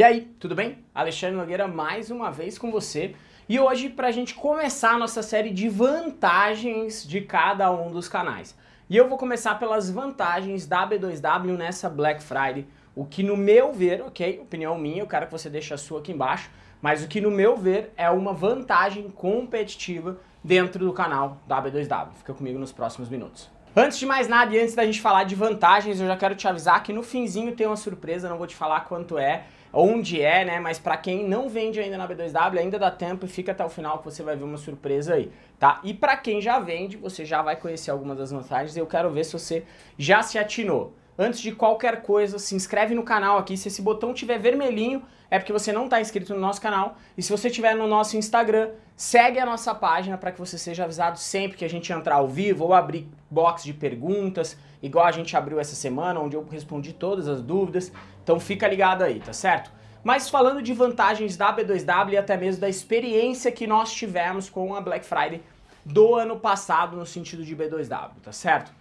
E aí, tudo bem? Alexandre Nogueira mais uma vez com você. E hoje, para a gente começar a nossa série de vantagens de cada um dos canais. E eu vou começar pelas vantagens da B2W nessa Black Friday. O que no meu ver, ok? Opinião minha, eu quero que você deixe a sua aqui embaixo. Mas o que no meu ver é uma vantagem competitiva dentro do canal da B2W. Fica comigo nos próximos minutos. Antes de mais nada e antes da gente falar de vantagens, eu já quero te avisar que no finzinho tem uma surpresa, não vou te falar quanto é, onde é, né? Mas para quem não vende ainda na B2W, ainda dá tempo e fica até o final que você vai ver uma surpresa aí, tá? E para quem já vende, você já vai conhecer algumas das vantagens e eu quero ver se você já se atinou. Antes de qualquer coisa, se inscreve no canal aqui. Se esse botão tiver vermelhinho, é porque você não está inscrito no nosso canal. E se você estiver no nosso Instagram, segue a nossa página para que você seja avisado sempre que a gente entrar ao vivo ou abrir box de perguntas, igual a gente abriu essa semana, onde eu respondi todas as dúvidas. Então fica ligado aí, tá certo? Mas falando de vantagens da B2W e até mesmo da experiência que nós tivemos com a Black Friday do ano passado no sentido de B2W, tá certo?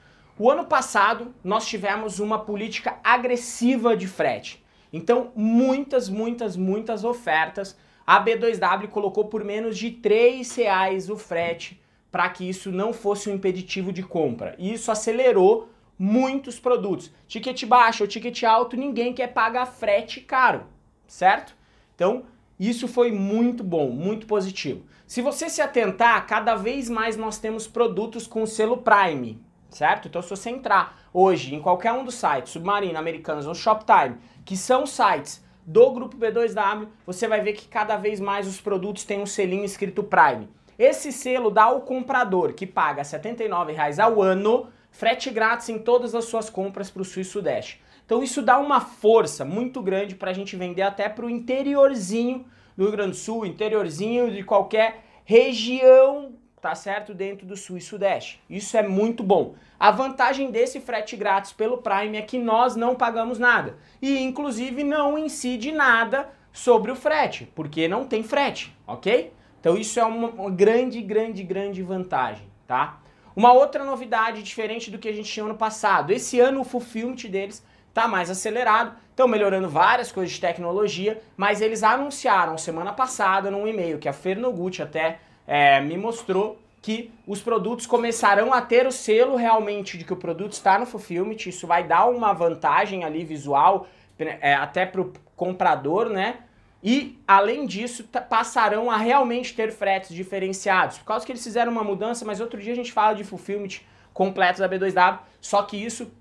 O ano passado nós tivemos uma política agressiva de frete. Então, muitas, muitas, muitas ofertas. A B2W colocou por menos de R$ reais o frete para que isso não fosse um impeditivo de compra. E isso acelerou muitos produtos. Ticket baixo ou ticket alto, ninguém quer pagar frete caro, certo? Então, isso foi muito bom, muito positivo. Se você se atentar, cada vez mais nós temos produtos com selo Prime certo? Então se você entrar hoje em qualquer um dos sites, Submarino, Americanos ou Shoptime, que são sites do grupo B2W, você vai ver que cada vez mais os produtos têm um selinho escrito Prime. Esse selo dá ao comprador que paga R$ 79,00 ao ano, frete grátis em todas as suas compras para o Sul e Sudeste. Então isso dá uma força muito grande para a gente vender até para o interiorzinho do Rio Grande do Sul, interiorzinho de qualquer região tá certo? Dentro do Sul e Sudeste. Isso é muito bom. A vantagem desse frete grátis pelo Prime é que nós não pagamos nada. E inclusive não incide nada sobre o frete, porque não tem frete, ok? Então isso é uma, grande, grande, grande vantagem, tá? Uma outra novidade diferente do que a gente tinha ano passado. Esse ano o fulfillment deles tá mais acelerado, estão melhorando várias coisas de tecnologia, mas eles anunciaram semana passada num e-mail que a Fernogut até é, me mostrou que os produtos começarão a ter o selo realmente de que o produto está no fulfillment, isso vai dar uma vantagem ali visual é, até para o comprador, né? E, além disso, passarão a realmente ter fretes diferenciados. Por causa que eles fizeram uma mudança, mas outro dia a gente fala de fulfillment completo da B2W, só que isso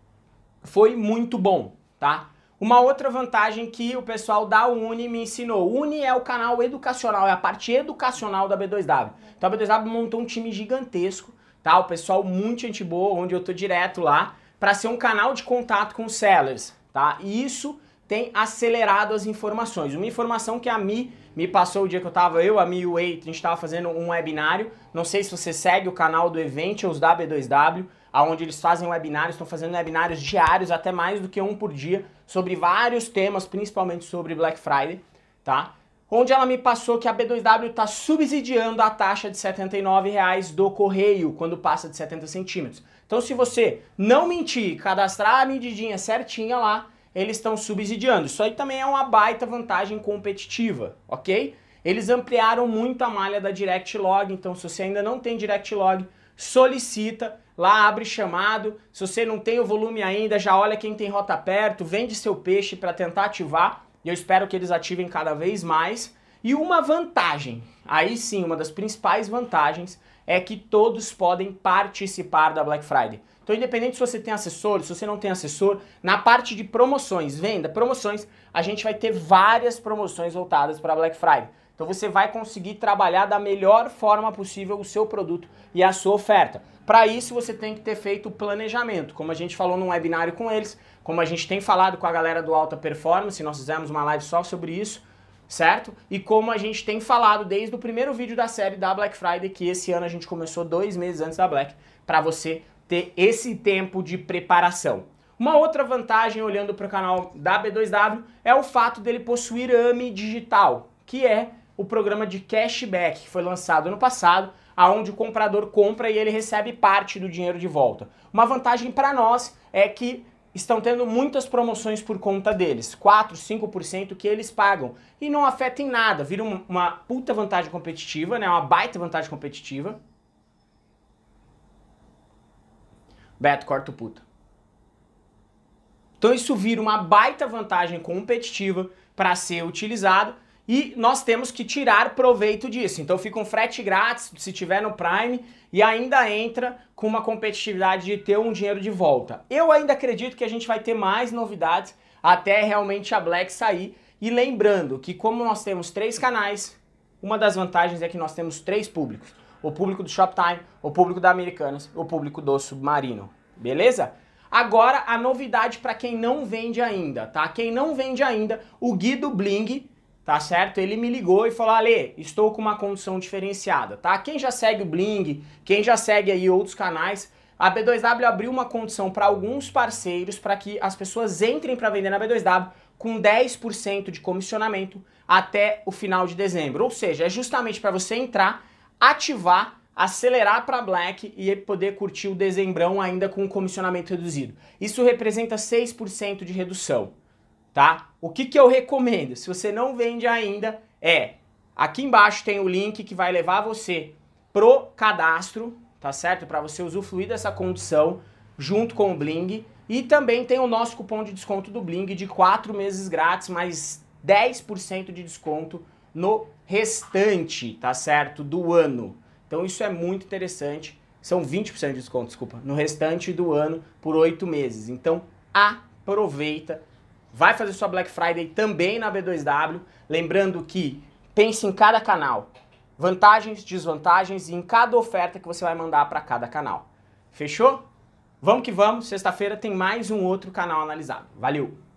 foi muito bom, tá? Uma outra vantagem que o pessoal da Uni me ensinou. Uni é o canal educacional, é a parte educacional da B2W. Então a B2W montou um time gigantesco, tá? O pessoal muito gente boa, onde eu tô direto lá, para ser um canal de contato com sellers, tá? E isso tem acelerado as informações. Uma informação que a Mi me passou o dia que eu tava, eu, a Mi e o Wait, a gente tava fazendo um webinário. Não sei se você segue o canal do Eventials da B2W onde eles fazem webinários, estão fazendo webinários diários, até mais do que um por dia, sobre vários temas, principalmente sobre Black Friday, tá? Onde ela me passou que a B2W está subsidiando a taxa de R$ 79,00 do correio quando passa de 70 centímetros. Então, se você não mentir, cadastrar a medidinha certinha lá, eles estão subsidiando. Isso aí também é uma baita vantagem competitiva, ok? Eles ampliaram muito a malha da Direct Log, então se você ainda não tem Direct Log, solicita Lá abre chamado. Se você não tem o volume ainda, já olha quem tem rota perto, vende seu peixe para tentar ativar. E eu espero que eles ativem cada vez mais. E uma vantagem, aí sim, uma das principais vantagens é que todos podem participar da Black Friday. Então, independente se você tem assessor, se você não tem assessor, na parte de promoções, venda, promoções, a gente vai ter várias promoções voltadas para Black Friday. Então, você vai conseguir trabalhar da melhor forma possível o seu produto e a sua oferta. Para isso você tem que ter feito planejamento, como a gente falou num webinário com eles, como a gente tem falado com a galera do Alta Performance, nós fizemos uma live só sobre isso, certo? E como a gente tem falado desde o primeiro vídeo da série da Black Friday, que esse ano a gente começou dois meses antes da Black, para você ter esse tempo de preparação. Uma outra vantagem, olhando para o canal da B2W, é o fato dele possuir AMI Digital, que é o programa de cashback que foi lançado ano passado, aonde o comprador compra e ele recebe parte do dinheiro de volta. Uma vantagem para nós é que estão tendo muitas promoções por conta deles, 4, 5% que eles pagam e não afeta em nada, vira uma puta vantagem competitiva, né? Uma baita vantagem competitiva. Beto, corta o puta. Então isso vira uma baita vantagem competitiva para ser utilizado e nós temos que tirar proveito disso. Então fica um frete grátis se tiver no Prime e ainda entra com uma competitividade de ter um dinheiro de volta. Eu ainda acredito que a gente vai ter mais novidades até realmente a Black sair. E lembrando que como nós temos três canais, uma das vantagens é que nós temos três públicos. O público do Shoptime, o público da Americanas, o público do Submarino. Beleza? Agora a novidade para quem não vende ainda, tá? Quem não vende ainda, o Guido Bling tá certo? Ele me ligou e falou, Ale, estou com uma condição diferenciada, tá? Quem já segue o Bling, quem já segue aí outros canais, a B2W abriu uma condição para alguns parceiros para que as pessoas entrem para vender na B2W com 10% de comissionamento até o final de dezembro. Ou seja, é justamente para você entrar, ativar, acelerar para Black e poder curtir o dezembrão ainda com comissionamento reduzido. Isso representa 6% de redução tá? O que, que eu recomendo, se você não vende ainda, é aqui embaixo tem o link que vai levar você pro cadastro, tá certo? Para você usufruir dessa condição junto com o Bling. E também tem o nosso cupom de desconto do Bling de 4 meses grátis, mais 10% de desconto no restante, tá certo? Do ano. Então isso é muito interessante. São 20% de desconto, desculpa, no restante do ano por 8 meses. Então aproveita vai fazer sua Black Friday também na B2W. Lembrando que pense em cada canal, vantagens, desvantagens e em cada oferta que você vai mandar para cada canal. Fechou? Vamos que vamos, sexta-feira tem mais um outro canal analisado. Valeu!